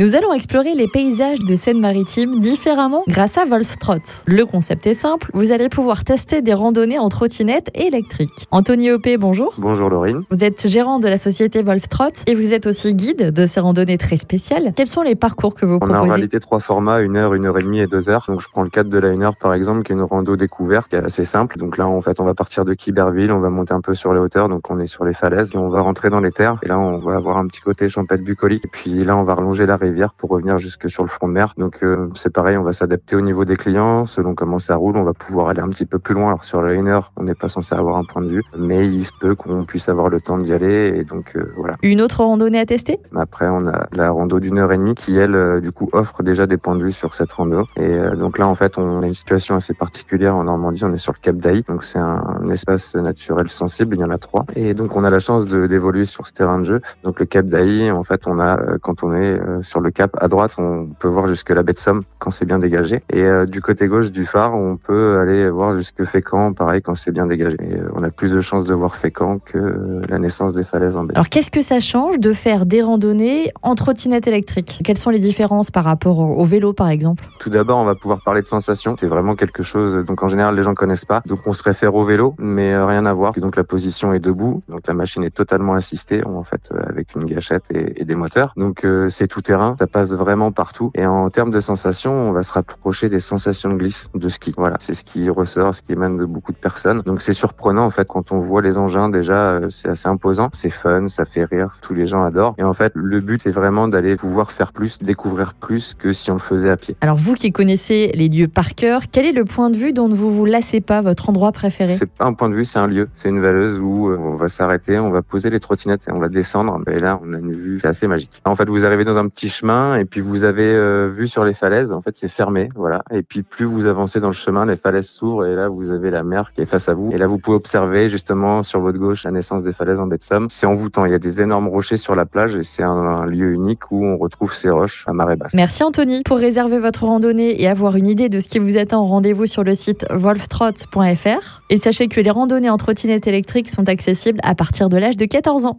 Nous allons explorer les paysages de Seine-Maritime différemment grâce à Wolftrot. Le concept est simple, vous allez pouvoir tester des randonnées en trottinette électrique. Anthony Opé, bonjour. Bonjour Laurine. Vous êtes gérant de la société Wolftrot et vous êtes aussi guide de ces randonnées très spéciales. Quels sont les parcours que vous On a en proposez réalité trois formats, une heure, une heure et demie et deux heures. Donc je prends le cadre de la une heure par exemple, qui est une rando découverte, qui est assez simple. Donc là en fait on va partir de Quiberville, on va monter un peu sur les hauteurs, donc on est sur les falaises, et on va rentrer dans les terres. Et là on va avoir un petit côté champêtre bucolique. Et puis là on va relonger la rivière pour revenir jusque sur le front de mer. Donc euh, c'est pareil, on va s'adapter au niveau des clients, selon comment ça roule, on va pouvoir aller un petit peu plus loin. Alors sur la une heure, on n'est pas censé avoir un point de vue, mais il se peut qu'on puisse avoir le temps d'y aller. Et donc euh, voilà. Une autre randonnée à tester? Après, on a la rando d'une heure et demie qui, elle, euh, du coup, offre déjà des points de vue sur cette rando. Et euh, donc là, en fait, on a une situation assez particulière en Normandie. On est sur le Cap d'Aï, donc c'est un, un espace naturel sensible. Il y en a trois. Et donc, on a la chance d'évoluer sur ce terrain de jeu. Donc, le Cap d'Aï, en fait, on a, euh, quand on est euh, sur le cap à droite, on peut voir jusque la baie de Somme quand c'est bien dégagé. Et euh, du côté gauche du phare, on peut aller voir jusque Fécamp, pareil, quand c'est bien dégagé. Et euh, on a plus de chances de voir Fécamp que euh, la naissance des falaises en baie. Alors qu'est-ce que ça change de faire des randonnées en trottinette électrique? Quelles sont les différences par rapport au vélo par exemple? Tout d'abord, on va pouvoir parler de sensations. C'est vraiment quelque chose, donc en général, les gens connaissent pas. Donc on se réfère au vélo, mais rien à voir. Donc la position est debout. Donc la machine est totalement assistée, en fait, avec une gâchette et, et des moteurs. Donc euh, c'est tout terrain. Ça passe vraiment partout. Et en termes de sensations, on va se rapprocher des sensations de glisse, de ski. Voilà, c'est ce qui ressort, ce qui émane de beaucoup de personnes. Donc c'est surprenant, en fait, quand on voit les engins. Déjà, euh, c'est assez imposant. C'est fun, ça fait rire. Tous les gens adorent. Et en fait, le but, c'est vraiment d'aller pouvoir faire plus, découvrir plus que si on le faisait à pied. Alors vous qui connaissez les lieux par cœur, quel est le point de vue dont vous vous lassez pas, votre endroit préféré? C'est pas un point de vue, c'est un lieu. C'est une valeuse où euh, on va s'arrêter, on va poser les trottinettes et on va descendre. Et là, on a une vue assez magique. En fait, vous arrivez dans un petit chemin et puis vous avez euh, vu sur les falaises. En fait, c'est fermé, voilà. Et puis plus vous avancez dans le chemin, les falaises s'ouvrent et là, vous avez la mer qui est face à vous. Et là, vous pouvez observer justement sur votre gauche la naissance des falaises en baie de Somme. C'est envoûtant. Il y a des énormes rochers sur la plage et c'est un, lieu unique où on retrouve ces roches à marée basse. Merci Anthony. Pour réserver votre randonnée et avoir une idée de ce qui vous attend, rendez-vous sur le site wolftrot.fr. Et sachez que les randonnées en trottinette électrique sont accessibles à partir de l'âge de 14 ans.